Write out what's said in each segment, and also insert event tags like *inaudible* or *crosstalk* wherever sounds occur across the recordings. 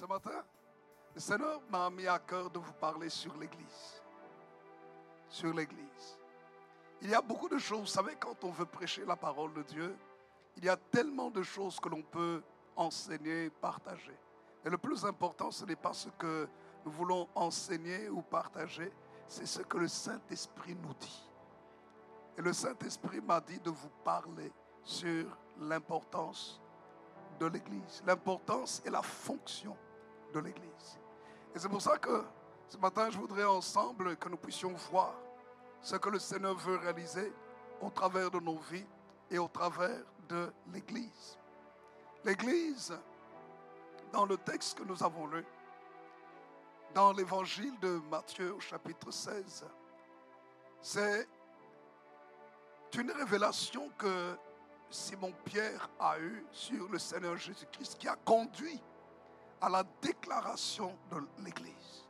Ce matin, le Seigneur m'a mis à cœur de vous parler sur l'Église. Sur l'Église. Il y a beaucoup de choses, vous savez, quand on veut prêcher la parole de Dieu, il y a tellement de choses que l'on peut enseigner, partager. Et le plus important, ce n'est pas ce que nous voulons enseigner ou partager, c'est ce que le Saint-Esprit nous dit. Et le Saint-Esprit m'a dit de vous parler sur l'importance de l'Église, l'importance et la fonction de l'Église. Et c'est pour ça que ce matin, je voudrais ensemble que nous puissions voir ce que le Seigneur veut réaliser au travers de nos vies et au travers de l'Église. L'Église, dans le texte que nous avons lu, dans l'évangile de Matthieu au chapitre 16, c'est une révélation que Simon Pierre a eue sur le Seigneur Jésus-Christ qui a conduit à la déclaration de l'Église.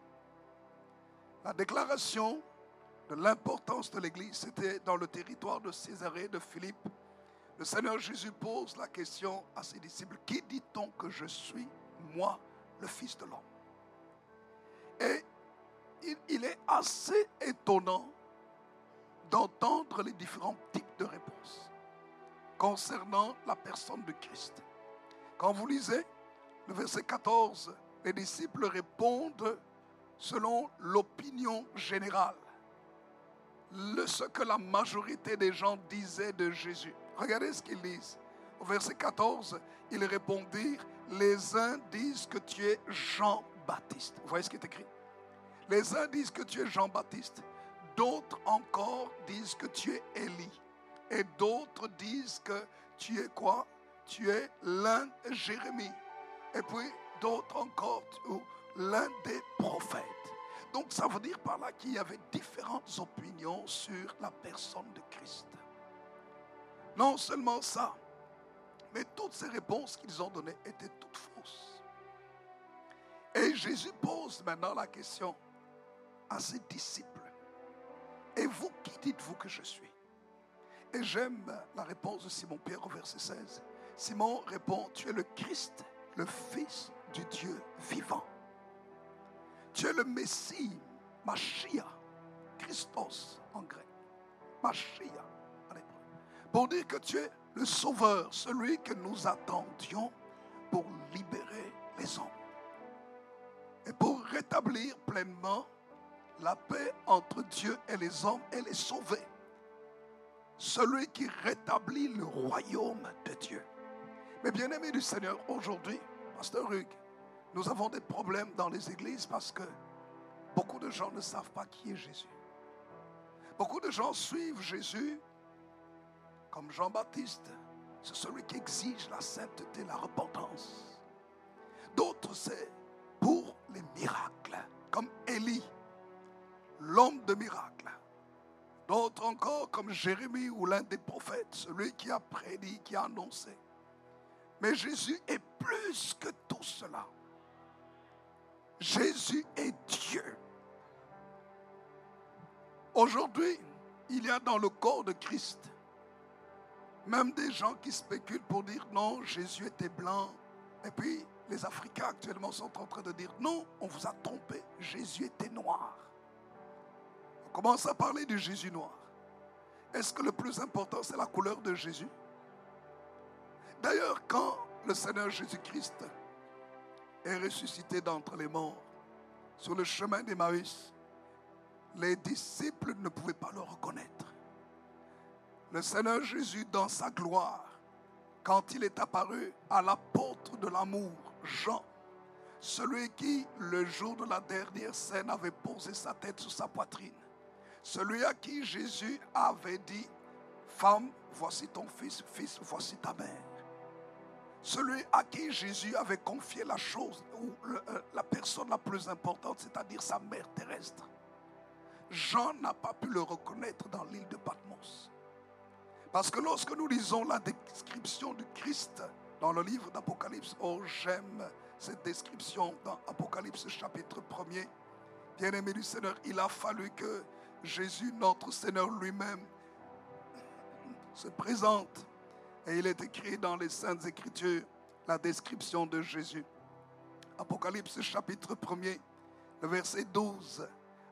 La déclaration de l'importance de l'Église, c'était dans le territoire de Césarée de Philippe. Le Seigneur Jésus pose la question à ses disciples, qui dit-on que je suis, moi, le Fils de l'homme? Et il, il est assez étonnant d'entendre les différents types de réponses concernant la personne de Christ. Quand vous lisez verset 14, les disciples répondent selon l'opinion générale, le, ce que la majorité des gens disaient de Jésus. Regardez ce qu'ils disent. Au verset 14, ils répondirent, les uns disent que tu es Jean-Baptiste. Vous voyez ce qui est écrit? Les uns disent que tu es Jean-Baptiste, d'autres encore disent que tu es Élie, et d'autres disent que tu es quoi? Tu es l'un Jérémie et puis d'autres encore, l'un des prophètes. Donc ça veut dire par là qu'il y avait différentes opinions sur la personne de Christ. Non seulement ça, mais toutes ces réponses qu'ils ont données étaient toutes fausses. Et Jésus pose maintenant la question à ses disciples. Et vous, qui dites-vous que je suis? Et j'aime la réponse de Simon-Pierre au verset 16. Simon répond, tu es le Christ, le Fils du Dieu vivant. Tu es le Messie, Machia, Christos en grec, Machia. Pour dire que tu es le Sauveur, celui que nous attendions pour libérer les hommes. Et pour rétablir pleinement la paix entre Dieu et les hommes et les sauver. Celui qui rétablit le royaume de Dieu. Mais bien aimés du Seigneur, aujourd'hui, Pasteur Hugues, nous avons des problèmes dans les églises parce que beaucoup de gens ne savent pas qui est Jésus. Beaucoup de gens suivent Jésus comme Jean-Baptiste. C'est celui qui exige la sainteté, la repentance. D'autres, c'est pour les miracles, comme Élie, l'homme de miracles. D'autres encore, comme Jérémie ou l'un des prophètes, celui qui a prédit, qui a annoncé. Mais Jésus est plus que tout cela. Jésus est Dieu. Aujourd'hui, il y a dans le corps de Christ même des gens qui spéculent pour dire non, Jésus était blanc. Et puis les Africains actuellement sont en train de dire non, on vous a trompé, Jésus était noir. On commence à parler du Jésus noir. Est-ce que le plus important, c'est la couleur de Jésus? D'ailleurs, quand le Seigneur Jésus-Christ est ressuscité d'entre les morts, sur le chemin d'Emmaüs, les disciples ne pouvaient pas le reconnaître. Le Seigneur Jésus, dans sa gloire, quand il est apparu à l'apôtre de l'amour, Jean, celui qui, le jour de la dernière scène, avait posé sa tête sur sa poitrine, celui à qui Jésus avait dit, Femme, voici ton fils, fils, voici ta mère. Celui à qui Jésus avait confié la chose, ou euh, la personne la plus importante, c'est-à-dire sa mère terrestre. Jean n'a pas pu le reconnaître dans l'île de Patmos. Parce que lorsque nous lisons la description du Christ dans le livre d'Apocalypse, oh j'aime cette description dans Apocalypse chapitre 1er. Bien-aimé du Seigneur, il a fallu que Jésus, notre Seigneur lui-même, se présente. Et il est écrit dans les Saintes Écritures la description de Jésus. Apocalypse chapitre 1er, le verset 12,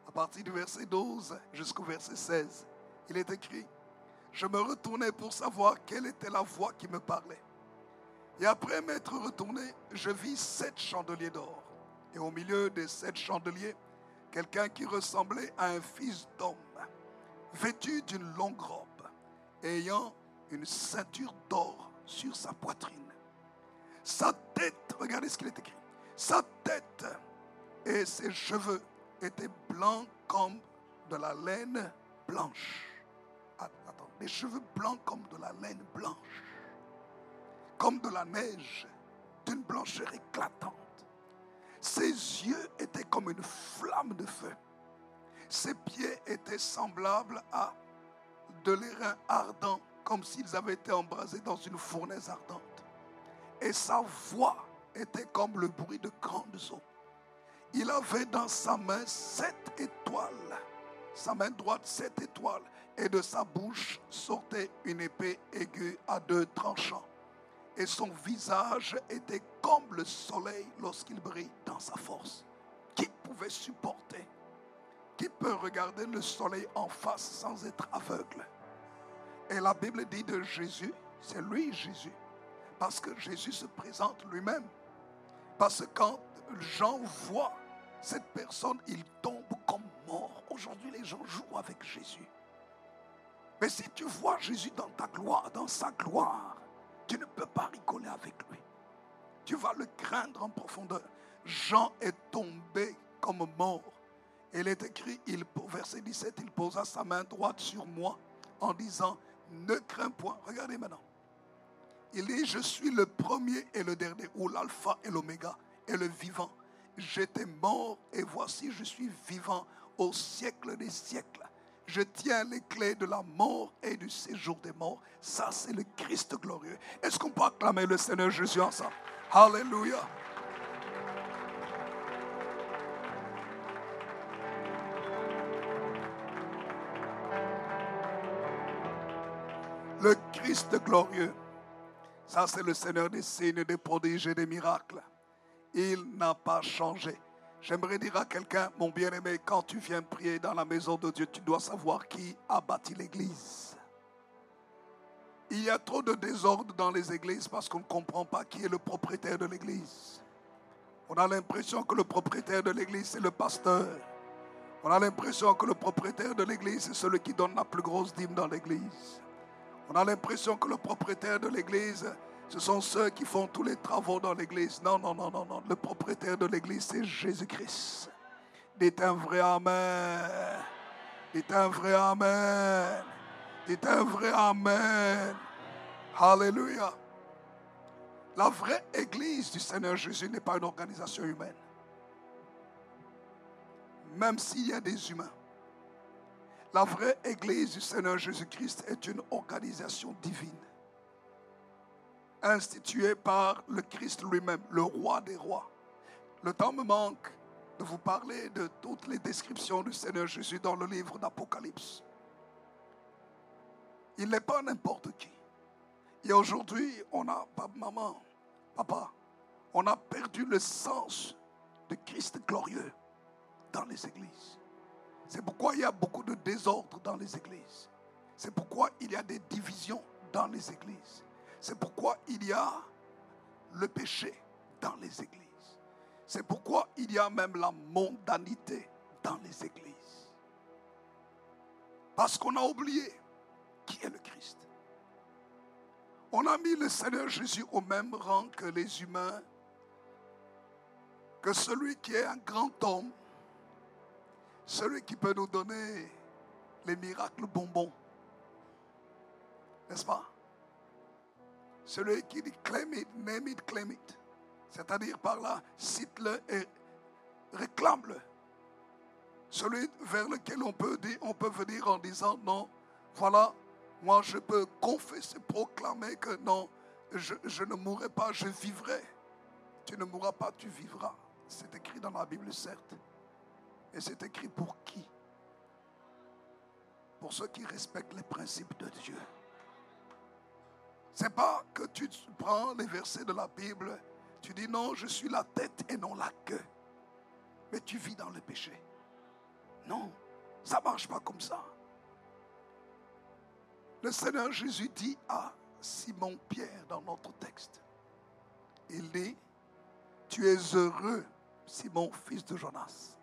à partir du verset 12 jusqu'au verset 16, il est écrit, je me retournais pour savoir quelle était la voix qui me parlait. Et après m'être retourné, je vis sept chandeliers d'or. Et au milieu des sept chandeliers, quelqu'un qui ressemblait à un fils d'homme, vêtu d'une longue robe, ayant une ceinture d'or sur sa poitrine. Sa tête, regardez ce qu'il est écrit, sa tête et ses cheveux étaient blancs comme de la laine blanche. Attends, des cheveux blancs comme de la laine blanche comme de la neige, d'une blancheur éclatante. Ses yeux étaient comme une flamme de feu. Ses pieds étaient semblables à de l'airain ardent, comme s'ils avaient été embrasés dans une fournaise ardente. Et sa voix était comme le bruit de grandes eaux. Il avait dans sa main sept étoiles, sa main droite sept étoiles, et de sa bouche sortait une épée aiguë à deux tranchants et son visage était comme le soleil lorsqu'il brille dans sa force. Qui pouvait supporter? Qui peut regarder le soleil en face sans être aveugle? Et la Bible dit de Jésus, c'est lui Jésus, parce que Jésus se présente lui-même. Parce que quand Jean voit cette personne, il tombe comme mort. Aujourd'hui, les gens jouent avec Jésus. Mais si tu vois Jésus dans ta gloire, dans sa gloire, tu ne peux pas rigoler avec lui. Tu vas le craindre en profondeur. Jean est tombé comme mort. Il est écrit, il, verset 17, il posa sa main droite sur moi en disant, ne crains point. Regardez maintenant. Il dit, je suis le premier et le dernier, ou l'alpha et l'oméga, et le vivant. J'étais mort et voici, je suis vivant au siècle des siècles. Je tiens les clés de la mort et du séjour des morts. Ça, c'est le Christ glorieux. Est-ce qu'on peut acclamer le Seigneur Jésus ensemble? Alléluia. Christ glorieux. Ça, c'est le Seigneur des signes, des prodiges et des miracles. Il n'a pas changé. J'aimerais dire à quelqu'un, mon bien-aimé, quand tu viens prier dans la maison de Dieu, tu dois savoir qui a bâti l'église. Il y a trop de désordre dans les églises parce qu'on ne comprend pas qui est le propriétaire de l'église. On a l'impression que le propriétaire de l'église, c'est le pasteur. On a l'impression que le propriétaire de l'église, c'est celui qui donne la plus grosse dîme dans l'église. On a l'impression que le propriétaire de l'église, ce sont ceux qui font tous les travaux dans l'église. Non, non, non, non, non. Le propriétaire de l'église, c'est Jésus-Christ. Dites un vrai Amen. Dites un vrai Amen. Dites un vrai Amen. Alléluia. La vraie église du Seigneur Jésus n'est pas une organisation humaine. Même s'il y a des humains. La vraie église du Seigneur Jésus-Christ est une organisation divine institué par le Christ lui-même, le roi des rois. Le temps me manque de vous parler de toutes les descriptions du Seigneur Jésus dans le livre d'Apocalypse. Il n'est pas n'importe qui. Et aujourd'hui, on a, maman, papa, on a perdu le sens de Christ glorieux dans les églises. C'est pourquoi il y a beaucoup de désordre dans les églises. C'est pourquoi il y a des divisions dans les églises. C'est pourquoi il y a le péché dans les églises. C'est pourquoi il y a même la mondanité dans les églises. Parce qu'on a oublié qui est le Christ. On a mis le Seigneur Jésus au même rang que les humains, que celui qui est un grand homme, celui qui peut nous donner les miracles bonbons. N'est-ce pas? Celui qui dit claim it, name it, claim it. C'est-à-dire par là, cite-le et réclame-le. Celui vers lequel on peut, dire, on peut venir en disant non, voilà, moi je peux confesser, proclamer que non, je, je ne mourrai pas, je vivrai. Tu ne mourras pas, tu vivras. C'est écrit dans la Bible, certes. Et c'est écrit pour qui? Pour ceux qui respectent les principes de Dieu. C'est pas que tu prends les versets de la Bible, tu dis non, je suis la tête et non la queue. Mais tu vis dans le péché. Non, ça marche pas comme ça. Le Seigneur Jésus dit à Simon Pierre dans notre texte, il dit, tu es heureux, Simon, fils de Jonas,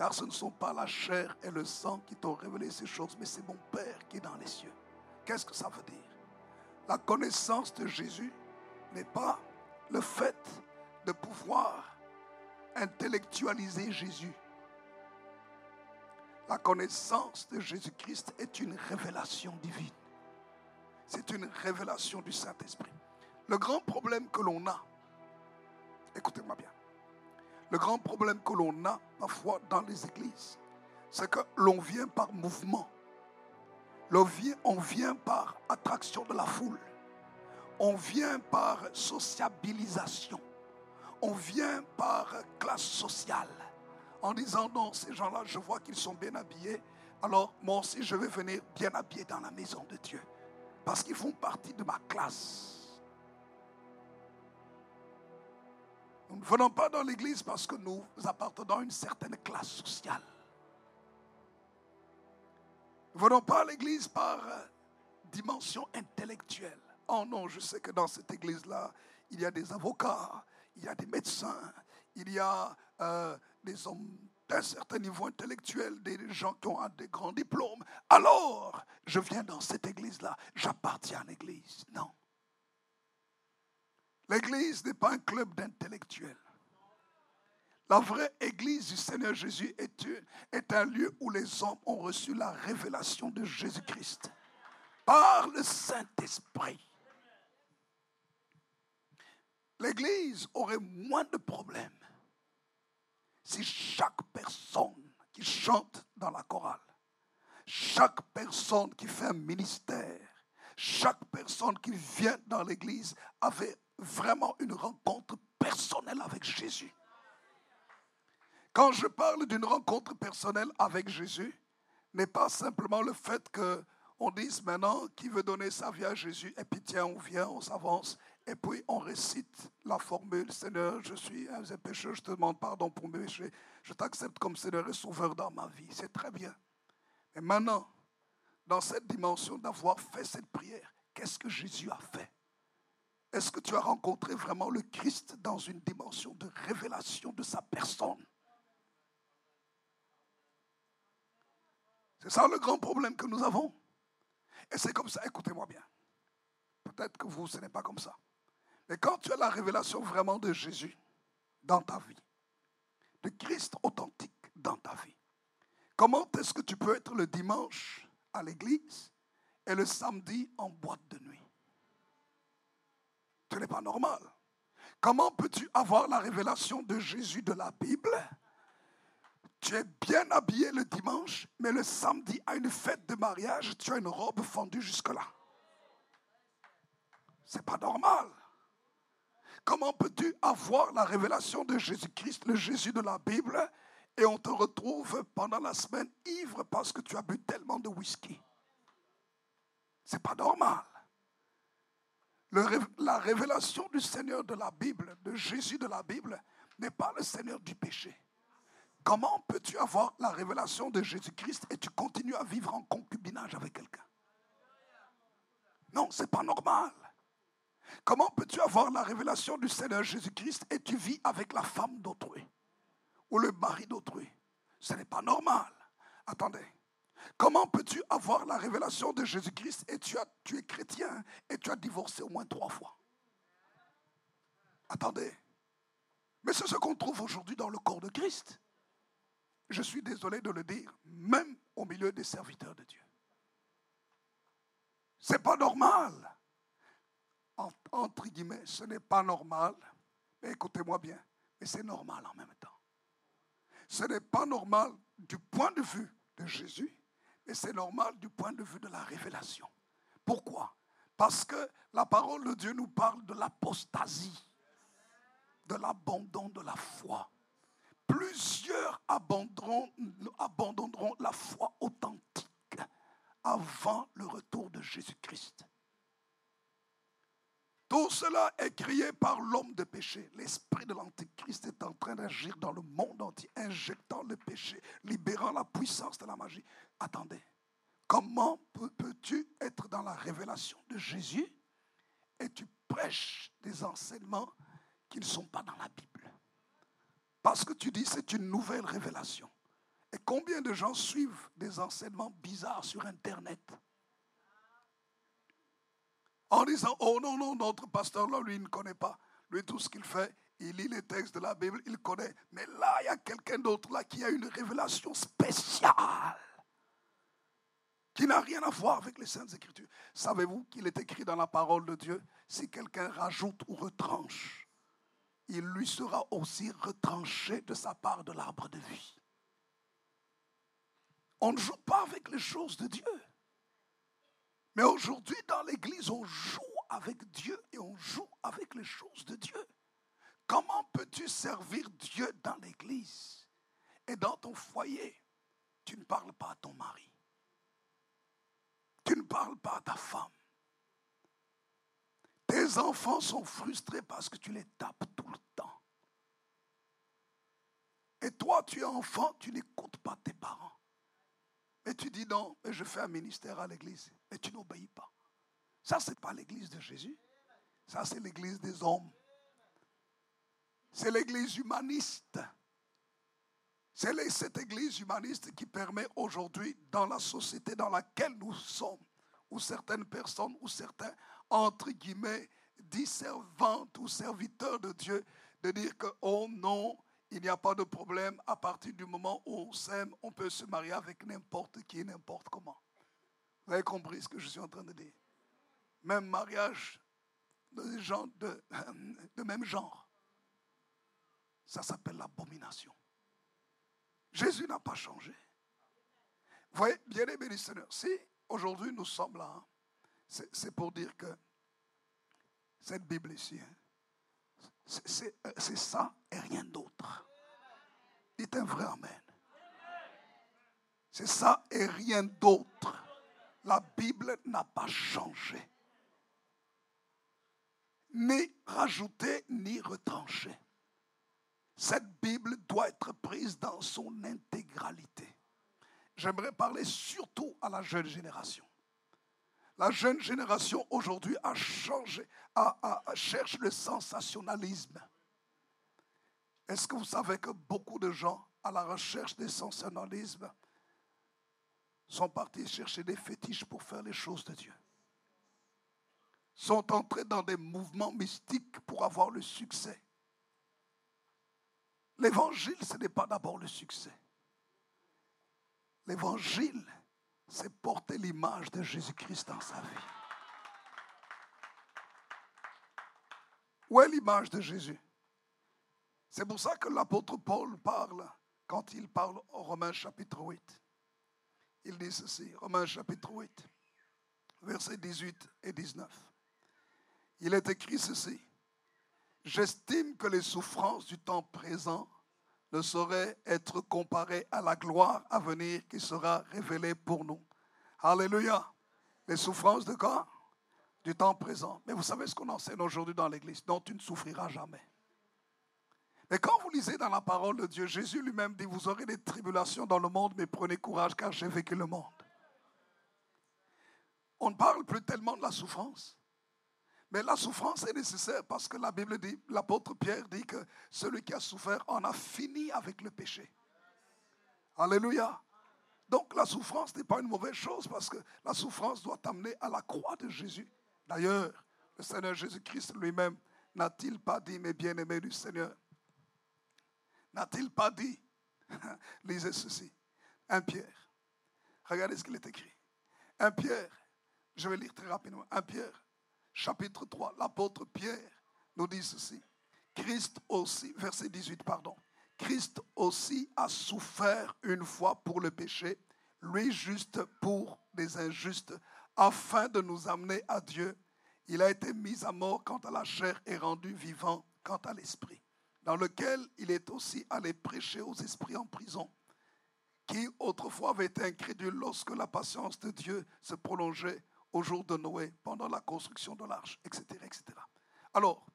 car ce ne sont pas la chair et le sang qui t'ont révélé ces choses, mais c'est mon Père qui est dans les cieux. Qu'est-ce que ça veut dire? La connaissance de Jésus n'est pas le fait de pouvoir intellectualiser Jésus. La connaissance de Jésus-Christ est une révélation divine. C'est une révélation du Saint-Esprit. Le grand problème que l'on a, écoutez-moi bien, le grand problème que l'on a parfois dans les églises, c'est que l'on vient par mouvement. On vient, par attraction de la foule. On vient par sociabilisation. On vient par classe sociale en disant non, ces gens-là, je vois qu'ils sont bien habillés. Alors moi aussi, je vais venir bien habillé dans la maison de Dieu. Parce qu'ils font partie de ma classe. Nous ne venons pas dans l'église parce que nous appartenons à une certaine classe sociale. Nous ne venons pas à l'église par euh, dimension intellectuelle. Oh non, je sais que dans cette église-là, il y a des avocats, il y a des médecins, il y a euh, des hommes d'un certain niveau intellectuel, des gens qui ont des grands diplômes. Alors, je viens dans cette église-là, j'appartiens à l'église. Non. L'église n'est pas un club d'intellectuels. La vraie église du Seigneur Jésus est, un lieu où les hommes ont reçu la révélation de Jésus-Christ par le Saint-Esprit. L'église aurait moins de problèmes si chaque personne qui chante dans la chorale, chaque personne qui fait un ministère, chaque personne qui vient dans l'église avait vraiment une rencontre personnelle avec Jésus. Quand je parle d'une rencontre personnelle avec Jésus, n'est pas simplement le fait que on dise maintenant qui veut donner sa vie à Jésus, et puis tiens, on vient, on s'avance, et puis on récite la formule Seigneur, je suis un pécheur, je te demande pardon pour mes péchés. Je t'accepte comme Seigneur et Sauveur dans ma vie. C'est très bien. Mais maintenant, dans cette dimension d'avoir fait cette prière, qu'est-ce que Jésus a fait? Est-ce que tu as rencontré vraiment le Christ dans une dimension de révélation de sa personne? C'est ça le grand problème que nous avons. Et c'est comme ça, écoutez-moi bien. Peut-être que vous, ce n'est pas comme ça. Mais quand tu as la révélation vraiment de Jésus dans ta vie, de Christ authentique dans ta vie, comment est-ce que tu peux être le dimanche à l'église et le samedi en boîte de nuit? Ce n'est pas normal. Comment peux-tu avoir la révélation de Jésus de la Bible? Tu es bien habillé le dimanche, mais le samedi, à une fête de mariage, tu as une robe fendue jusque-là. C'est pas normal. Comment peux-tu avoir la révélation de Jésus-Christ, le Jésus de la Bible, et on te retrouve pendant la semaine ivre parce que tu as bu tellement de whisky? C'est pas normal. La révélation du Seigneur de la Bible, de Jésus de la Bible, n'est pas le Seigneur du péché. Comment peux-tu avoir la révélation de Jésus-Christ et tu continues à vivre en concubinage avec quelqu'un? Non, c'est pas normal. Comment peux-tu avoir la révélation du Seigneur Jésus-Christ et tu vis avec la femme d'autrui ou le mari d'autrui? Ce n'est pas normal. Attendez, Comment peux-tu avoir la révélation de Jésus-Christ et tu, es chrétien et tu as divorcé au moins trois fois? Attendez. Mais c'est ce qu'on trouve aujourd'hui dans le corps de Christ. Je suis désolé de le dire, même au milieu des serviteurs de Dieu. C'est pas normal. Entre guillemets, ce n'est pas normal. Mais écoutez-moi bien, mais c'est normal en même temps. Ce n'est pas normal du point de vue de Jésus, mais c'est normal du point de vue de la révélation. Pourquoi? Parce que la parole de Dieu nous parle de l'apostasie, de l'abandon de la foi. Plusieurs abandonneront la foi authentique avant le retour de Jésus-Christ. Tout cela est crié par l'homme de péché. L'esprit de l'Antichrist est en train d'agir dans le monde entier, injectant le péché, libérant la puissance de la magie. Attendez, comment peux-tu être dans la révélation de Jésus et tu prêches des enseignements qui ne sont pas dans la Bible? Parce que tu dis c'est une nouvelle révélation. Et combien de gens suivent des enseignements bizarres sur Internet? En disant, oh non, non, notre pasteur là, lui, il ne connaît pas. Lui, tout ce qu'il fait, il lit les textes de la Bible, il connaît. Mais là, il y a quelqu'un d'autre là qui a une révélation spéciale qui n'a rien à voir avec les Saintes Écritures. Savez-vous qu'il est écrit dans la parole de Dieu, si quelqu'un rajoute ou retranche, il lui sera aussi retranché de sa part de l'arbre de vie. On ne joue pas avec les choses de Dieu. Mais aujourd'hui, dans l'Église, on joue avec Dieu et on joue avec les choses de Dieu. Comment peux-tu servir Dieu dans l'Église et dans ton foyer? Tu ne parles pas à ton mari. Tu ne parles pas à ta femme. Tes enfants sont frustrés parce que tu les tapes tout le temps. Et toi, tu es enfant, tu n'écoutes pas tes parents. Et tu dis non, mais je fais un ministère à l'église. Et tu n'obéis pas. Ça, ce n'est pas l'église de Jésus. Ça, c'est l'église des hommes. C'est l'église humaniste. C'est cette église humaniste qui permet aujourd'hui, dans la société dans laquelle nous sommes, où certaines personnes, ou certains, entre guillemets, disservantes ou serviteurs de Dieu, de dire que, oh non, il n'y a pas de problème. À partir du moment où on s'aime, on peut se marier avec n'importe qui, n'importe comment. Vous avez compris ce que je suis en train de dire? Même mariage de gens *laughs* de, même genre. Ça s'appelle l'abomination. Jésus n'a pas changé. Vous voyez, bien aimés Seigneur, si aujourd'hui nous sommes là, hein, c'est pour dire que cette Bible ici, hein, c'est ça et rien d'autre. Dites un vrai Amen. C'est ça et rien d'autre. La Bible n'a pas changé. Ni rajouté, ni retranché. Cette Bible doit être prise dans son intégralité. J'aimerais parler surtout à la jeune génération. La jeune génération aujourd'hui a changé, cherche le sensationnalisme. Est-ce que vous savez que beaucoup de gens à la recherche des sensationnalismes sont partis chercher des fétiches pour faire les choses de Dieu? Sont entrés dans des mouvements mystiques pour avoir le succès? L'évangile, ce n'est pas d'abord le succès. L'évangile, c'est porter l'image de Jésus-Christ dans sa vie. Où est l'image de Jésus? C'est pour ça que l'apôtre Paul parle, quand il parle au Romains chapitre 8. Il dit ceci, Romains chapitre 8, versets 18 et 19. Il est écrit ceci. J'estime que les souffrances du temps présent ne saurait être comparé à la gloire à venir qui sera révélée pour nous. Alléluia. Les souffrances de quoi Du temps présent. Mais vous savez ce qu'on enseigne aujourd'hui dans l'Église dont tu ne souffriras jamais. Mais quand vous lisez dans la parole de Dieu, Jésus lui-même dit, vous aurez des tribulations dans le monde, mais prenez courage car j'ai vécu le monde. On ne parle plus tellement de la souffrance. Mais la souffrance est nécessaire parce que la Bible dit, l'apôtre Pierre dit que celui qui a souffert en a fini avec le péché. Alléluia. Donc la souffrance n'est pas une mauvaise chose parce que la souffrance doit t'amener à la croix de Jésus. D'ailleurs, le Seigneur Jésus-Christ lui-même n'a-t-il pas dit, mes bien-aimés du Seigneur, n'a-t-il pas dit, *laughs* lisez ceci, un Pierre, regardez ce qu'il est écrit. Un Pierre, je vais lire très rapidement, un Pierre, chapitre 3, l'apôtre Pierre nous dit ceci. Christ aussi, verset 18, pardon. Christ aussi a souffert une fois pour le péché, lui juste pour les injustes, afin de nous amener à Dieu. Il a été mis à mort quant à la chair et rendu vivant quant à l'esprit, dans lequel il est aussi allé prêcher aux esprits en prison, qui autrefois avaient été incrédules lorsque la patience de Dieu se prolongeait au jour de Noé, pendant la construction de l'arche, etc., etc. Alors,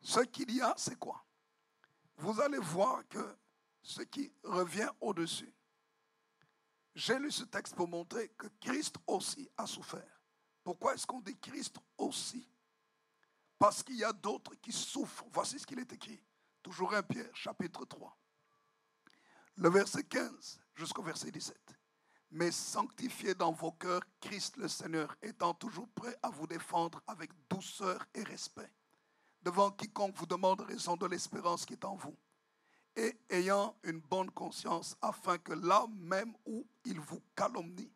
ce qu'il y a, c'est quoi? Vous allez voir que ce qui revient au-dessus. J'ai lu ce texte pour montrer que Christ aussi a souffert. Pourquoi est-ce qu'on dit Christ aussi? Parce qu'il y a d'autres qui souffrent. Voici ce qu'il est écrit. Toujours un Pierre, chapitre 3. Le verset 15 jusqu'au verset 17. Mais sanctifiez dans vos cœurs Christ le Seigneur, étant toujours prêt à vous défendre avec douceur et respect devant quiconque vous demande raison de l'espérance qui est en vous, et ayant une bonne conscience, afin que là même où il vous calomnie,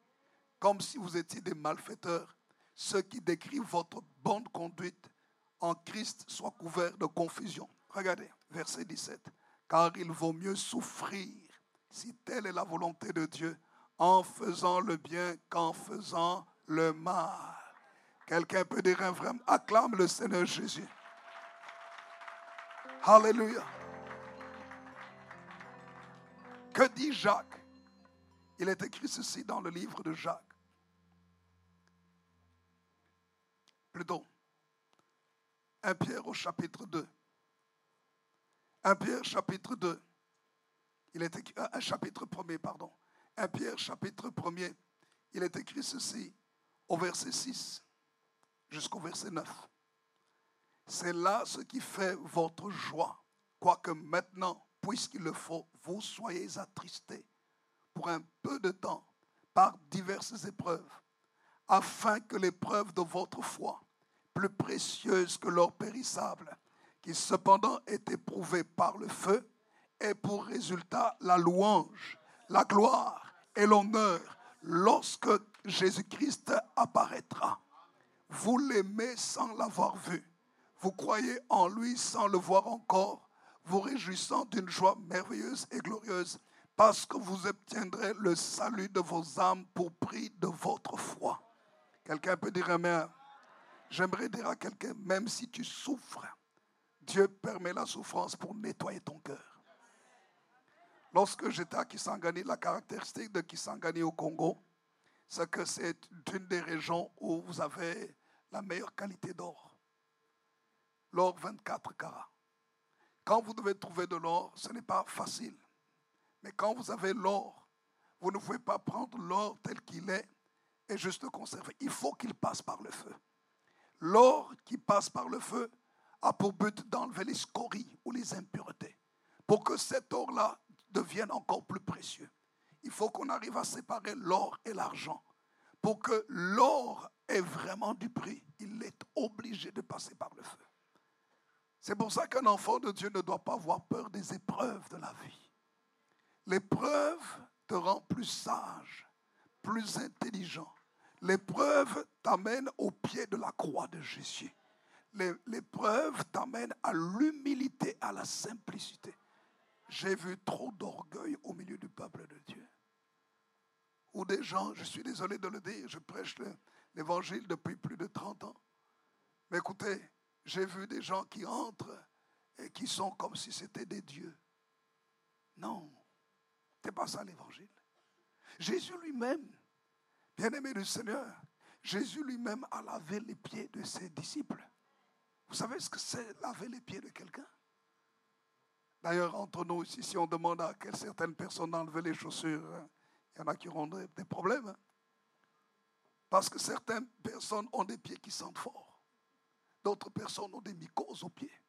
comme si vous étiez des malfaiteurs, ceux qui décrivent votre bonne conduite en Christ soient couverts de confusion. Regardez, verset 17. Car il vaut mieux souffrir, si telle est la volonté de Dieu, en faisant le bien qu'en faisant le mal. Quelqu'un peut dire un vrai, acclame le Seigneur Jésus. Alléluia. Que dit Jacques? Il est écrit ceci dans le livre de Jacques. Plutôt, un Pierre au chapitre 2. Un Pierre chapitre 2. Il est écrit, un chapitre premier, pardon. Un Pierre chapitre premier. Il est écrit ceci au verset 6 jusqu'au verset 9. C'est là ce qui fait votre joie. Quoique maintenant, puisqu'il le faut, vous soyez attristés pour un peu de temps par diverses épreuves, afin que l'épreuve de votre foi, plus précieuse que l'or périssable, qui cependant est éprouvée par le feu, ait pour résultat la louange, la gloire et l'honneur lorsque Jésus-Christ apparaîtra. Vous l'aimez sans l'avoir vu vous croyez en lui sans le voir encore, vous réjouissant d'une joie merveilleuse et glorieuse, parce que vous obtiendrez le salut de vos âmes pour prix de votre foi. Quelqu'un peut dire Amen. J'aimerais dire à quelqu'un, même si tu souffres, Dieu permet la souffrance pour nettoyer ton cœur. Lorsque j'étais à Kisangani, la caractéristique de Kisangani au Congo, c'est que c'est une des régions où vous avez la meilleure qualité d'or l'or 24 carats. Quand vous devez trouver de l'or, ce n'est pas facile. Mais quand vous avez l'or, vous ne pouvez pas prendre l'or tel qu'il est et juste le conserver. Il faut qu'il passe par le feu. L'or qui passe par le feu a pour but d'enlever les scories ou les impuretés. Pour que cet or-là devienne encore plus précieux, il faut qu'on arrive à séparer l'or et l'argent. Pour que l'or ait vraiment du prix, il est obligé de passer par le feu. C'est pour ça qu'un enfant de Dieu ne doit pas avoir peur des épreuves de la vie. L'épreuve te rend plus sage, plus intelligent. L'épreuve t'amène au pied de la croix de Jésus. L'épreuve t'amène à l'humilité, à la simplicité. J'ai vu trop d'orgueil au milieu du peuple de Dieu. Ou des gens, je suis désolé de le dire, je prêche l'évangile depuis plus de 30 ans. Mais écoutez, j'ai vu des gens qui entrent et qui sont comme si c'était des dieux. Non, ce n'est pas ça l'évangile. Jésus lui-même, bien-aimé du Seigneur, Jésus lui-même a lavé les pieds de ses disciples. Vous savez ce que c'est laver les pieds de quelqu'un? D'ailleurs, entre nous ici, si on demande à certaines personnes d'enlever les chaussures, hein, il y en a qui auront des problèmes. Hein. Parce que certaines personnes ont des pieds qui sentent fort. D'autres personnes ont des mycoses aux pieds.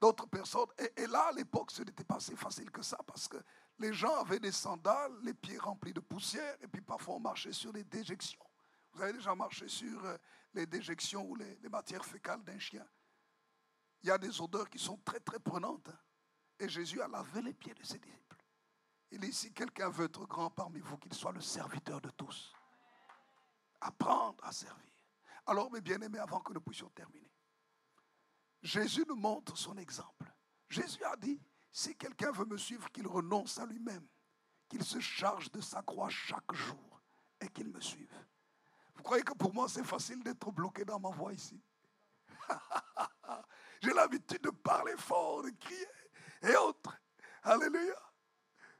d'autres personnes. Et, là, à l'époque, ce n'était pas si facile que ça parce que les gens avaient des sandales, les pieds remplis de poussière, et puis parfois on marchait sur des déjections. Vous avez déjà marché sur euh, les déjections ou les, matières fécales d'un chien. Il y a des odeurs qui sont très, très prenantes. Et Jésus a lavé les pieds de ses disciples. Il dit, si quelqu'un veut être grand parmi vous, qu'il soit le serviteur de tous. Apprendre à servir. Alors, mes bien-aimés, avant que nous puissions terminer, Jésus nous montre son exemple. Jésus a dit, si quelqu'un veut me suivre, qu'il renonce à lui-même, qu'il se charge de sa croix chaque jour et qu'il me suive. Vous croyez que pour moi, c'est facile d'être bloqué dans ma voix ici? *laughs* J'ai l'habitude de parler fort, de crier et autres. Alléluia.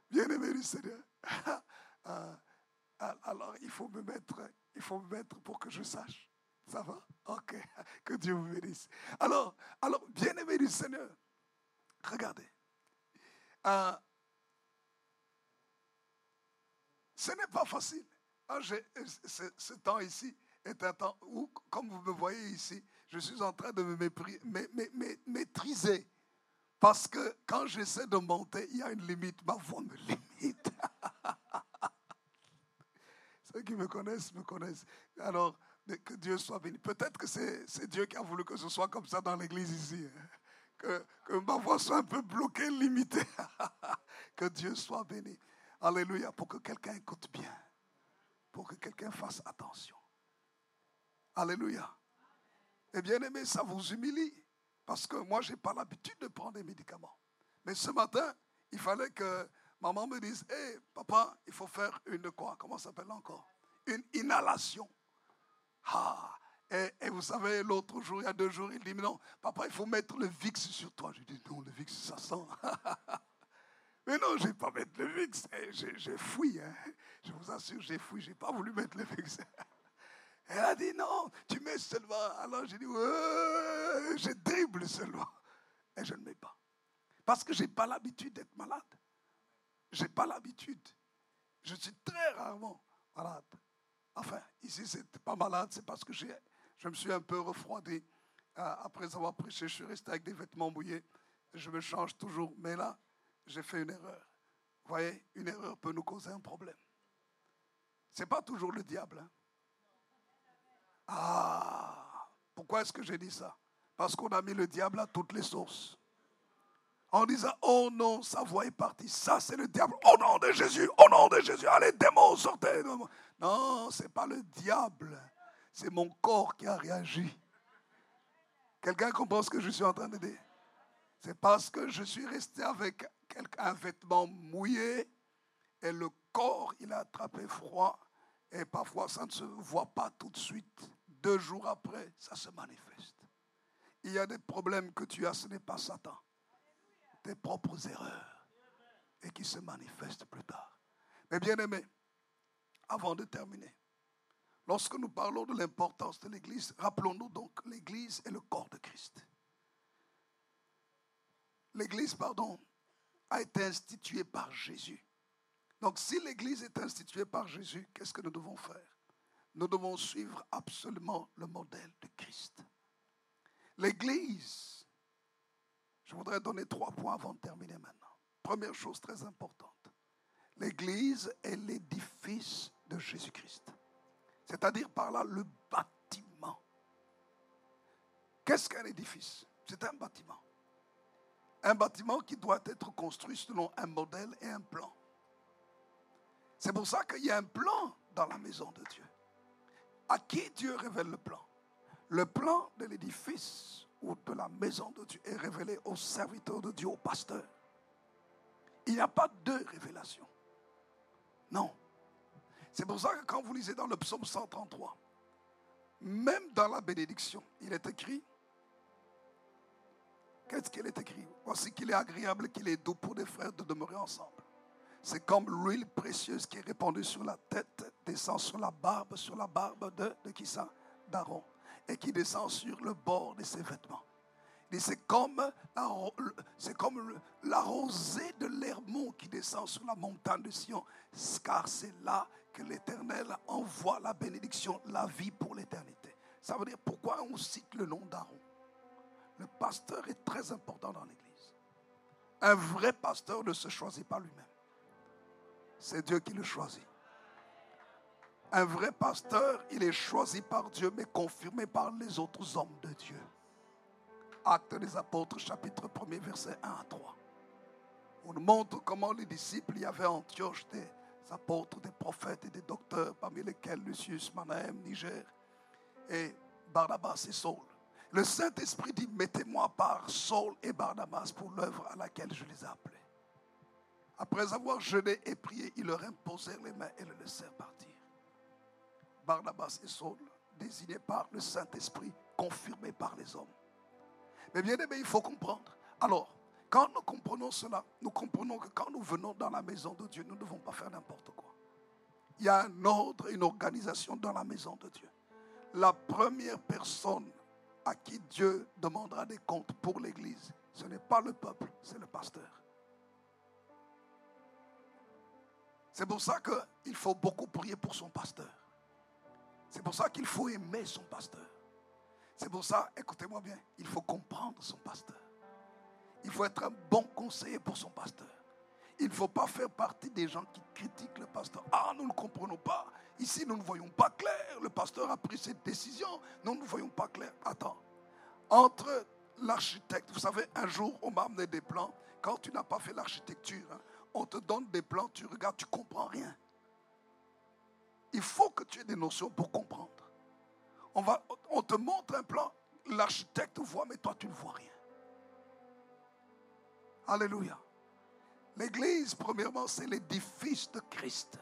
Bien-aimé du Seigneur. *laughs* Ah, ah, alors, il faut me mettre, il faut me mettre pour que je sache. Ça va? Ok. *laughs* Que Dieu vous bénisse. Alors, alors bien-aimé du Seigneur, regardez. Euh, ce n'est pas facile. Ah, ce, temps ici est un temps où, comme vous me voyez ici, je suis en train de me maîtriser. Parce que quand j'essaie de monter, il y a une limite. Ma voix me limite. *laughs* Ceux qui me connaissent me connaissent. Alors, que Dieu soit béni. Peut-être que c'est Dieu qui a voulu que ce soit comme ça dans l'église ici. Hein. Que, que, ma voix soit un peu bloquée, limitée. *laughs* que Dieu soit béni. Alléluia. Pour que quelqu'un écoute bien. Pour que quelqu'un fasse attention. Alléluia. Et bien aimé, ça vous humilie. Parce que moi, je n'ai pas l'habitude de prendre des médicaments. Mais ce matin, il fallait que maman me dise, hé, papa, il faut faire une quoi? Comment ça s'appelle encore? Une inhalation. Ah, et, vous savez, l'autre jour, il y a deux jours, il dit, non, papa, il faut mettre le VIX sur toi. Je dis, non, le VIX, ça sent. *laughs* Mais non, je ne vais pas mettre le VIX. Eh, j'ai fouillé. Hein. Je vous assure, j'ai fouillé. Je n'ai pas voulu mettre le VIX. *laughs* Elle a dit, non, tu mets seulement. Alors j'ai dit, ouais, je dribble seulement. Et je ne mets pas. Parce que je n'ai pas l'habitude d'être malade. Je n'ai pas l'habitude. Je suis très rarement malade. Enfin, ici, c'est pas malade, c'est parce que je me suis un peu refroidi. Euh, après avoir prêché, je suis resté avec des vêtements mouillés. Je me change toujours. Mais là, j'ai fait une erreur. Vous voyez, une erreur peut nous causer un problème. Ce n'est pas toujours le diable. Hein. Ah, pourquoi est-ce que j'ai dit ça? Parce qu'on a mis le diable à toutes les sources en disant, oh non, sa voix est partie. Ça, c'est le diable. Au nom de Jésus, au nom de Jésus, allez, démons, sortez. Non, ce n'est pas le diable. C'est mon corps qui a réagi. Quelqu'un comprend ce que je suis en train de dire? C'est parce que je suis resté avec un vêtement mouillé et le corps, il a attrapé froid. Et parfois, ça ne se voit pas tout de suite. Deux jours après, ça se manifeste. Il y a des problèmes que tu as, ce n'est pas Satan tes propres erreurs et qui se manifestent plus tard. Mais bien aimé, avant de terminer, lorsque nous parlons de l'importance de l'Église, rappelons-nous donc l'Église est le corps de Christ. L'Église, pardon, a été instituée par Jésus. Donc si l'Église est instituée par Jésus, qu'est-ce que nous devons faire? Nous devons suivre absolument le modèle de Christ. L'Église je voudrais donner trois points avant de terminer maintenant. Première chose très importante. L'Église est l'édifice de Jésus-Christ. C'est-à-dire par là le bâtiment. Qu'est-ce qu'un édifice? C'est un bâtiment. Un bâtiment qui doit être construit selon un modèle et un plan. C'est pour ça qu'il y a un plan dans la maison de Dieu. À qui Dieu révèle le plan? Le plan de l'édifice ou de la maison de Dieu est révélé aux serviteurs de Dieu, aux pasteurs. Il n'y a pas deux révélations. Non. C'est pour ça que quand vous lisez dans le psaume 133, même dans la bénédiction, il est écrit, qu'est-ce qu'il est écrit? Voici qu'il est agréable, qu'il est doux pour des frères de demeurer ensemble. C'est comme l'huile précieuse qui est répandue sur la tête, descend sur la barbe, sur la barbe de, qui ça? D'Aaron et qui descend sur le bord de ses vêtements. C'est comme, c'est comme la rosée de l'Hermon qui descend sur la montagne de Sion, car c'est là que l'Éternel envoie la bénédiction, la vie pour l'éternité. Ça veut dire pourquoi on cite le nom d'Aaron? Le pasteur est très important dans l'église. Un vrai pasteur ne se choisit pas lui-même. C'est Dieu qui le choisit. Un vrai pasteur, il est choisi par Dieu, mais confirmé par les autres hommes de Dieu. Actes des apôtres, chapitre 1er, verset 1 à 3. On nous montre comment les disciples, il y avait Antioche des apôtres, des prophètes et des docteurs, parmi lesquels Lucius, Manahem, Niger, et Barnabas et Saul. Le Saint-Esprit dit, mettez-moi par Saul et Barnabas pour l'œuvre à laquelle je les ai appelés. Après avoir jeûné et prié, ils leur imposèrent les mains et le laissèrent partir. Barnabas et Saul, désignés par le Saint-Esprit, confirmés par les hommes. Mais bien aimé, il faut comprendre. Alors, quand nous comprenons cela, nous comprenons que quand nous venons dans la maison de Dieu, nous ne devons pas faire n'importe quoi. Il y a un ordre, une organisation dans la maison de Dieu. La première personne à qui Dieu demandera des comptes pour l'Église, ce n'est pas le peuple, c'est le pasteur. C'est pour ça qu'il faut beaucoup prier pour son pasteur. C'est pour ça qu'il faut aimer son pasteur. C'est pour ça, écoutez-moi bien, il faut comprendre son pasteur. Il faut être un bon conseiller pour son pasteur. Il ne faut pas faire partie des gens qui critiquent le pasteur. Ah, nous ne comprenons pas. Ici, nous ne voyons pas clair. Le pasteur a pris cette décision. Nous ne voyons pas clair. Attends. Entre l'architecte, vous savez, un jour, on m'a amené des plans. Quand tu n'as pas fait l'architecture, hein, on te donne des plans, tu regardes, tu ne comprends rien. Il faut que tu aies des notions pour comprendre. On, on te montre un plan, l'architecte voit, mais toi tu ne vois rien. Alléluia. L'église, premièrement, c'est l'édifice de Christ.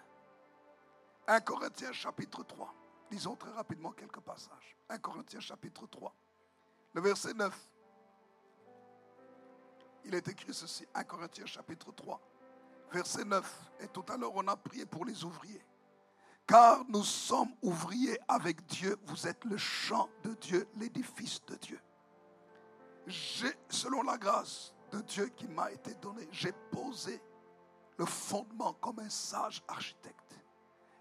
1 Corinthiens chapitre 3. Lisons très rapidement quelques passages. 1 Corinthiens chapitre 3. Le verset 9. Il est écrit ceci. 1 Corinthiens chapitre 3. Verset 9. Et tout à l'heure, on a prié pour les ouvriers. Car nous sommes ouvriers avec Dieu. Vous êtes le champ de Dieu, l'édifice de Dieu. J'ai, selon la grâce de Dieu qui m'a été donnée, j'ai posé le fondement comme un sage architecte.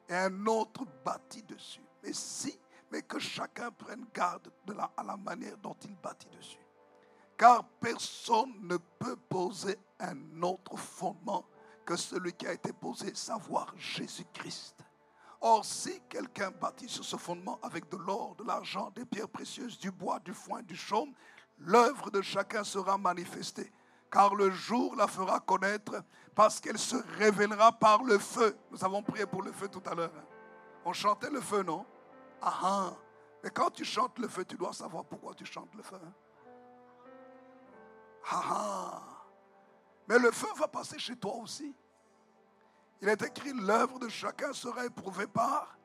Et un autre bâti dessus. Mais si, mais que chacun prenne garde à la manière dont il bâtit dessus. Car personne ne peut poser un autre fondement que celui qui a été posé, savoir Jésus-Christ. Or, si quelqu'un bâtit sur ce fondement avec de l'or, de l'argent, des pierres précieuses, du bois, du foin, du chaume, l'œuvre de chacun sera manifestée, car le jour la fera connaître, parce qu'elle se révélera par le feu. Nous avons prié pour le feu tout à l'heure. Hein. On chantait le feu, non? Ah ah Mais quand tu chantes le feu, tu dois savoir pourquoi tu chantes le feu. Hein. Ah ah Mais le feu va passer chez toi aussi. Il est écrit, l'œuvre de chacun sera éprouvée par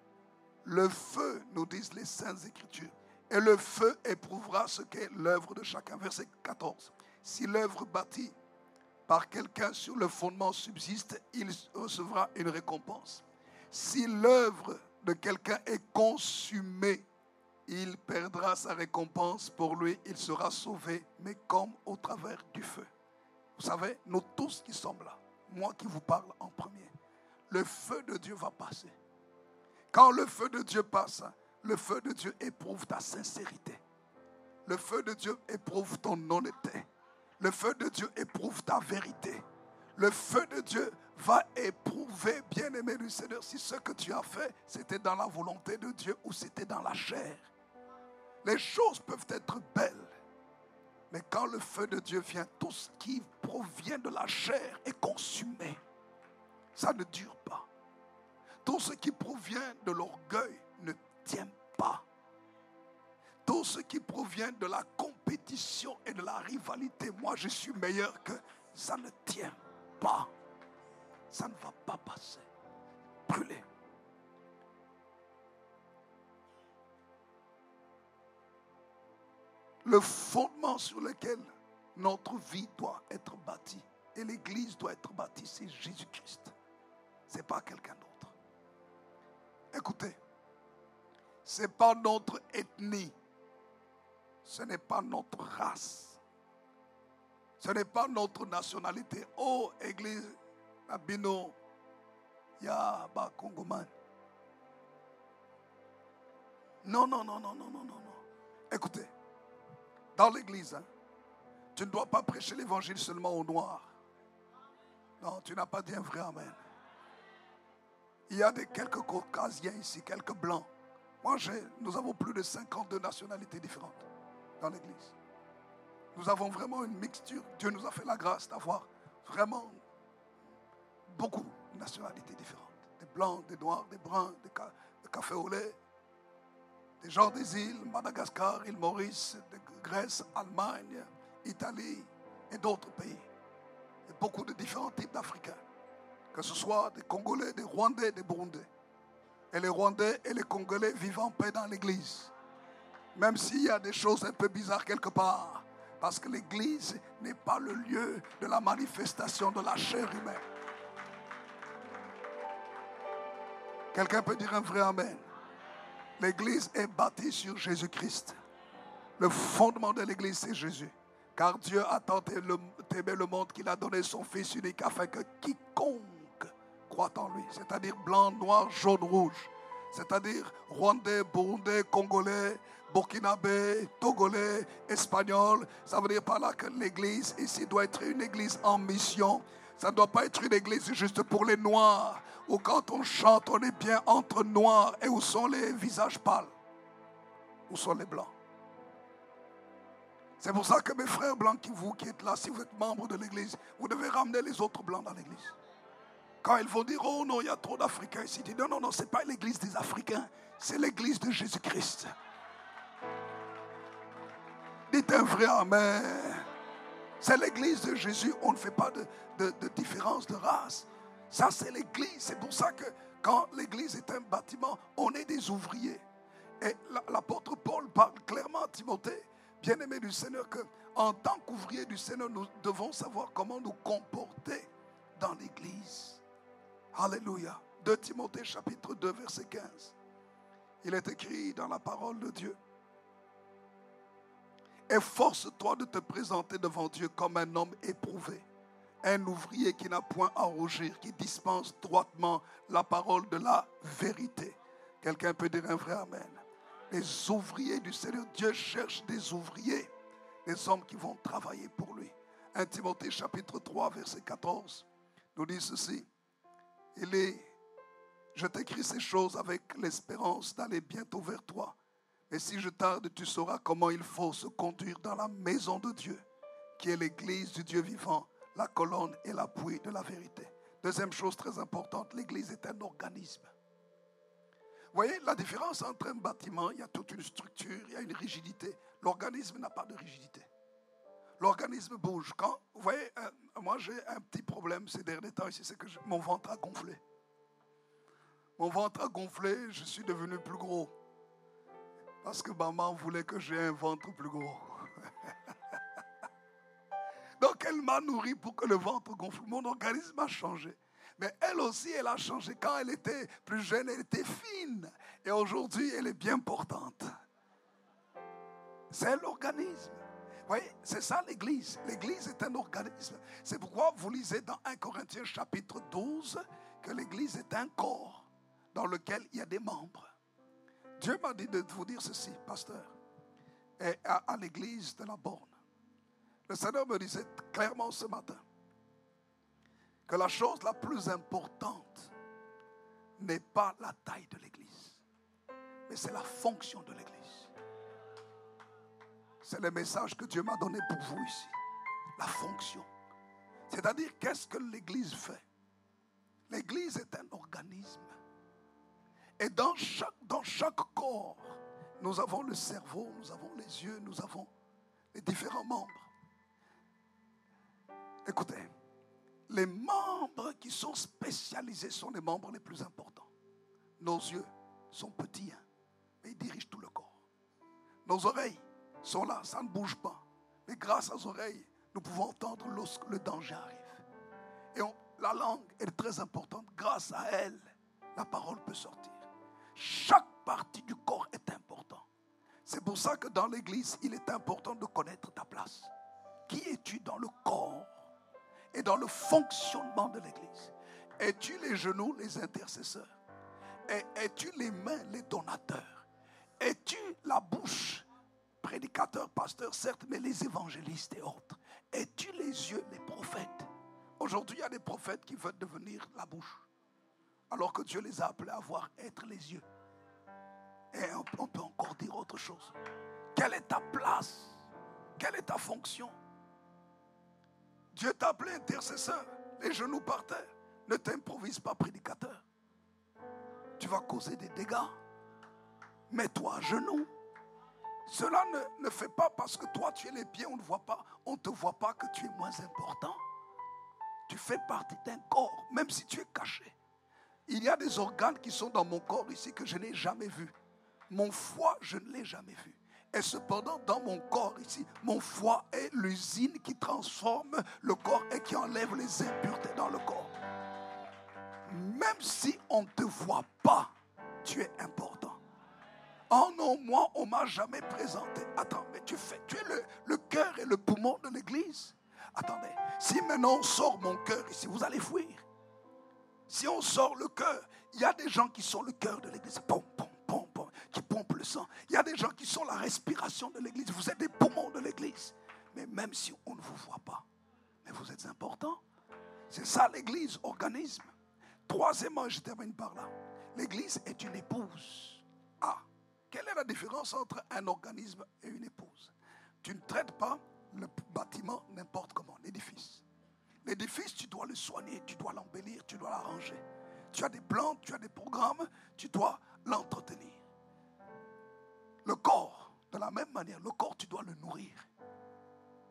le feu, nous disent les saintes écritures. Et le feu éprouvera ce qu'est l'œuvre de chacun. Verset 14. Si l'œuvre bâtie par quelqu'un sur le fondement subsiste, il recevra une récompense. Si l'œuvre de quelqu'un est consumée, il perdra sa récompense. Pour lui, il sera sauvé, mais comme au travers du feu. Vous savez, nous tous qui sommes là, moi qui vous parle en premier, le feu de Dieu va passer. Quand le feu de Dieu passe, le feu de Dieu éprouve ta sincérité. Le feu de Dieu éprouve ton honnêteté. Le feu de Dieu éprouve ta vérité. Le feu de Dieu va éprouver, bien-aimé du Seigneur, si ce que tu as fait, c'était dans la volonté de Dieu ou c'était dans la chair. Les choses peuvent être belles, mais quand le feu de Dieu vient, tout ce qui provient de la chair est consumé ça ne dure pas. Tout ce qui provient de l'orgueil ne tient pas. Tout ce qui provient de la compétition et de la rivalité, moi je suis meilleur que, ça ne tient pas. Ça ne va pas passer. Brûlez. Le fondement sur lequel notre vie doit être bâtie et l'Église doit être bâtie, c'est Jésus-Christ ce n'est pas quelqu'un d'autre. Écoutez, ce n'est pas notre ethnie, ce n'est pas notre race, ce n'est pas notre nationalité. Oh, Église, Abino, Congoman. Non, non, non, non, non, non, non, non. Écoutez, dans l'Église, hein, Tu ne dois pas prêcher l'évangile seulement aux noirs. Non, tu n'as pas dit un vrai Amen. Il y a des, quelques caucasiens ici, quelques blancs. Moi, nous avons plus de 52 nationalités différentes dans l'Église. Nous avons vraiment une mixture. Dieu nous a fait la grâce d'avoir vraiment beaucoup de nationalités différentes. Des blancs, des noirs, des bruns, des, café au lait, des gens des îles, Madagascar, île Maurice, Grèce, Allemagne, Italie et d'autres pays. Et beaucoup de différents types d'Africains. Que ce soit des Congolais, des Rwandais, des Burundais. Et les Rwandais et les Congolais vivent en paix dans l'Église. Même s'il y a des choses un peu bizarres quelque part. Parce que l'Église n'est pas le lieu de la manifestation de la chair humaine. Quelqu'un peut dire un vrai Amen. L'Église est bâtie sur Jésus-Christ. Le fondement de l'Église, c'est Jésus. Car Dieu a tant aimé le monde qu'il a donné son Fils unique afin que quiconque croit en lui, c'est-à-dire blanc, noir, jaune, rouge, c'est-à-dire rwandais, burundais, congolais, burkinabé, togolais, espagnol. Ça veut dire par là que l'église ici doit être une église en mission. Ça ne doit pas être une église juste pour les noirs, où quand on chante, on est bien entre noirs et où sont les visages pâles, où sont les blancs. C'est pour ça que mes frères blancs, qui vous qui êtes là, si vous êtes membre de l'église, vous devez ramener les autres blancs dans l'église. Quand ils vont dire, oh non, il y a trop d'Africains ici, dis, non, non, non, ce n'est pas l'église des Africains, c'est l'église de Jésus-Christ. Dites un vrai Amen. C'est l'église de Jésus, on ne fait pas de, de différence de race. Ça, c'est l'église. C'est pour ça que quand l'église est un bâtiment, on est des ouvriers. Et l'apôtre Paul parle clairement à Timothée, bien-aimé du Seigneur, que en tant qu'ouvrier du Seigneur, nous devons savoir comment nous comporter dans l'église. Alléluia. 2 Timothée chapitre 2 verset 15. Il est écrit dans la parole de Dieu. Efforce-toi de te présenter devant Dieu comme un homme éprouvé, un ouvrier qui n'a point à rougir, qui dispense droitement la parole de la vérité. Quelqu'un peut dire un vrai Amen. Les ouvriers du Seigneur, Dieu cherche des ouvriers, des hommes qui vont travailler pour lui. 1 Timothée chapitre 3 verset 14 nous dit ceci. Il est, je t'écris ces choses avec l'espérance d'aller bientôt vers toi. Mais si je tarde, tu sauras comment il faut se conduire dans la maison de Dieu, qui est l'église du Dieu vivant, la colonne et l'appui de la vérité. Deuxième chose très importante, l'église est un organisme. Vous voyez la différence entre un bâtiment, il y a toute une structure, il y a une rigidité. L'organisme n'a pas de rigidité. L'organisme bouge. Quand, vous voyez, euh, moi j'ai un petit problème ces derniers temps ici, c'est que mon ventre a gonflé. Mon ventre a gonflé, je suis devenu plus gros. Parce que maman voulait que j'ai un ventre plus gros. *laughs* Donc elle m'a nourri pour que le ventre gonfle. Mon organisme a changé. Mais elle aussi, elle a changé. Quand elle était plus jeune, elle était fine. Et aujourd'hui, elle est bien portante. C'est l'organisme voyez, c'est ça l'Église. L'Église est un organisme. C'est pourquoi vous lisez dans 1 Corinthiens chapitre 12 que l'Église est un corps dans lequel il y a des membres. Dieu m'a dit de vous dire ceci, pasteur, et à, l'Église de la Borne. Le Seigneur me disait clairement ce matin que la chose la plus importante n'est pas la taille de l'Église, mais c'est la fonction de l'Église. C'est le message que Dieu m'a donné pour vous ici. La fonction. C'est-à-dire, qu'est-ce que l'Église fait? L'Église est un organisme. Et dans chaque, dans chaque corps, nous avons le cerveau, nous avons les yeux, nous avons les différents membres. Écoutez, les membres qui sont spécialisés sont les membres les plus importants. Nos yeux sont petits, hein, mais ils dirigent tout le corps. Nos oreilles sont là, ça ne bouge pas. Mais grâce aux oreilles, nous pouvons entendre lorsque le danger arrive. Et la langue est très importante. Grâce à elle, la parole peut sortir. Chaque partie du corps est importante. C'est pour ça que dans l'Église, il est important de connaître ta place. Qui es-tu dans le corps et dans le fonctionnement de l'Église? Es-tu les genoux, les intercesseurs? Es-tu les mains, les donateurs? Es-tu la bouche? Prédicateurs, pasteurs, certes, mais les évangélistes et autres. es-tu les yeux, les prophètes? Aujourd'hui, il y a des prophètes qui veulent devenir la bouche. Alors que Dieu les a appelés à voir être les yeux. Et on peut encore dire autre chose. Quelle est ta place? Quelle est ta fonction? Dieu t'a appelé intercesseur. Les genoux par terre. Ne t'improvise pas prédicateur. Tu vas causer des dégâts. Mets-toi à genoux. Cela ne, ne fait pas parce que toi tu es les pieds, on ne voit pas, on ne te voit pas que tu es moins important. Tu fais partie d'un corps, même si tu es caché. Il y a des organes qui sont dans mon corps ici que je n'ai jamais vus. Mon foie, je ne l'ai jamais vu. Et cependant, dans mon corps ici, mon foie est l'usine qui transforme le corps et qui enlève les impuretés dans le corps. Même si on ne te voit pas, tu es important. Oh non, moi, on m'a jamais présenté. Attends, mais tu fais, tu es le, le cœur et le poumon de l'église. Attendez, si maintenant on sort mon cœur ici, vous allez fuir. Si on sort le cœur, il y a des gens qui sont le cœur de l'église. Pom, pom, pom, pom, qui pompent le sang. Il y a des gens qui sont la respiration de l'église. Vous êtes des poumons de l'église. Mais même si on ne vous voit pas, mais vous êtes important. C'est ça l'église, organisme. Troisièmement, je termine par là. L'église est une épouse. Ah, quelle est la différence entre un organisme et une épouse? Tu ne traites pas le bâtiment n'importe comment, l'édifice. L'édifice, tu dois le soigner, tu dois l'embellir, tu dois l'arranger. Tu as des plans, tu as des programmes, tu dois l'entretenir. Le corps, de la même manière, le corps, tu dois le nourrir.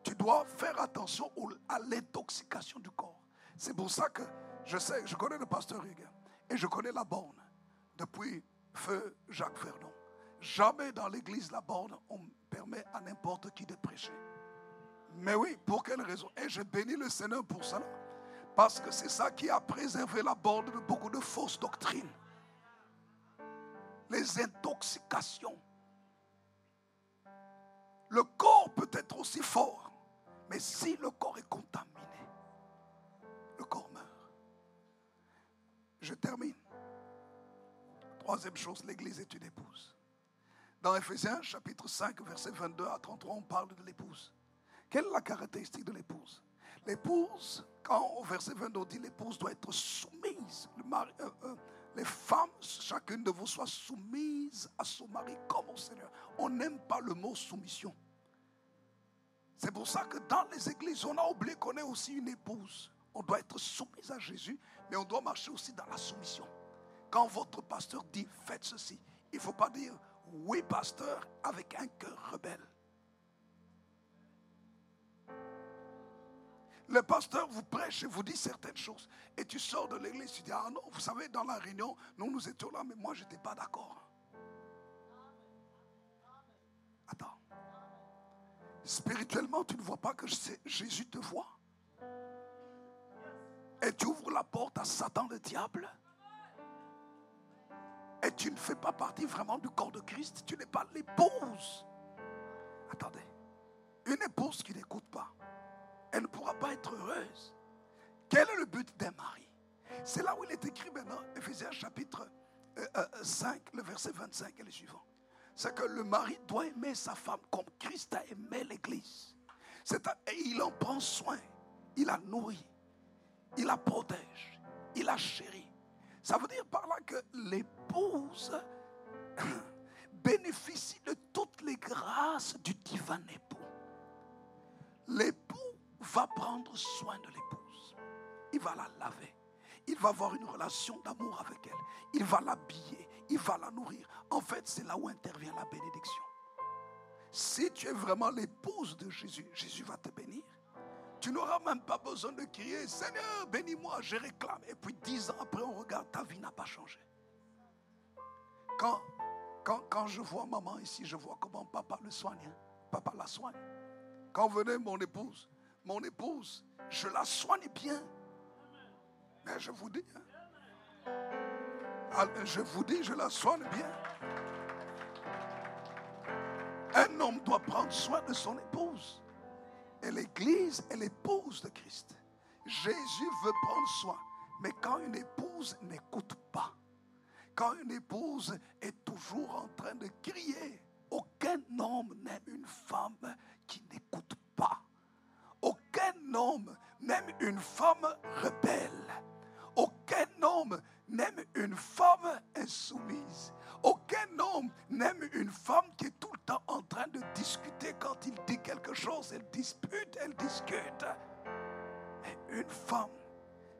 Tu dois faire attention à l'intoxication du corps. C'est pour ça que je sais, je connais le pasteur Hugues et je connais la borne depuis feu Jacques Ferdon. Jamais dans l'église La Borne, on permet à n'importe qui de prêcher. Mais oui, pour quelle raison? Et je bénis le Seigneur pour cela. Parce que c'est ça qui a préservé la Borne de beaucoup de fausses doctrines. Les intoxications. Le corps peut être aussi fort, mais si le corps est contaminé, le corps meurt. Je termine. Troisième chose, l'Église est une épouse. Dans Ephésiens chapitre 5, verset 22 à 33, on parle de l'épouse. Quelle est la caractéristique de l'épouse? L'épouse, quand au verset 22 on dit l'épouse doit être soumise, euh, euh, les femmes, chacune de vous soit soumise à son mari comme au Seigneur. On n'aime pas le mot soumission. C'est pour ça que dans les églises, on a oublié qu'on est aussi une épouse. On doit être soumise à Jésus, mais on doit marcher aussi dans la soumission. Quand votre pasteur dit faites ceci, il ne faut pas dire oui, pasteur, avec un cœur rebelle. Le pasteur vous prêche et vous dit certaines choses. Et tu sors de l'église, tu dis, ah non, vous savez, dans la réunion, nous, nous étions là, mais moi, je n'étais pas d'accord. Attends. Spirituellement, tu ne vois pas que Jésus te voit? Et tu ouvres la porte à Satan, le diable? Et tu ne fais pas partie vraiment du corps de Christ? Tu n'es pas l'épouse? Attendez. Une épouse qui n'écoute pas, elle ne pourra pas être heureuse. Quel est le but d'un mari? C'est là où il est écrit maintenant, Ephésiens chapitre 5, euh, euh, le verset 25 et le suivant. C'est que le mari doit aimer sa femme comme Christ a aimé l'Église. Il en prend soin. Il la nourrit. Il la protège. Il la chérit. Ça veut dire par là que l'épouse *coughs* bénéficie de toutes les grâces du divin époux. L'époux va prendre soin de l'épouse. Il va la laver. Il va avoir une relation d'amour avec elle. Il va l'habiller. Il va la nourrir. En fait, c'est là où intervient la bénédiction. Si tu es vraiment l'épouse de Jésus, Jésus va te bénir. Tu n'auras même pas besoin de crier, Seigneur, bénis-moi, je réclame. Et puis dix ans après, on regarde, ta vie n'a pas changé. Quand, je vois maman ici, je vois comment papa le soigne. Hein. Papa la soigne. Quand venait mon épouse, mon épouse, je la soigne bien. Mais je vous dis, hein. je vous dis, je la soigne bien. Un homme doit prendre soin de son épouse. Et l'Église est l'épouse de Christ. Jésus veut prendre soin. Mais quand une épouse n'écoute pas, quand une épouse est toujours en train de crier, aucun homme n'aime une femme qui n'écoute pas. Homme n'aime une femme rebelle. Aucun homme n'aime une femme insoumise. Aucun homme n'aime une femme qui est tout le temps en train de discuter. Quand il dit quelque chose, elle dispute, elle discute. Une femme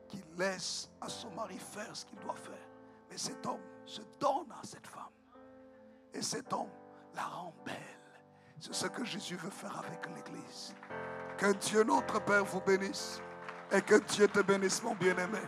qui laisse à son mari faire ce qu'il doit faire. Mais cet homme se donne à cette femme. Et cet homme la rend belle. C'est ce que Jésus veut faire avec l'Église. Que Dieu notre Père vous bénisse et que Dieu te bénisse, mon bien-aimé.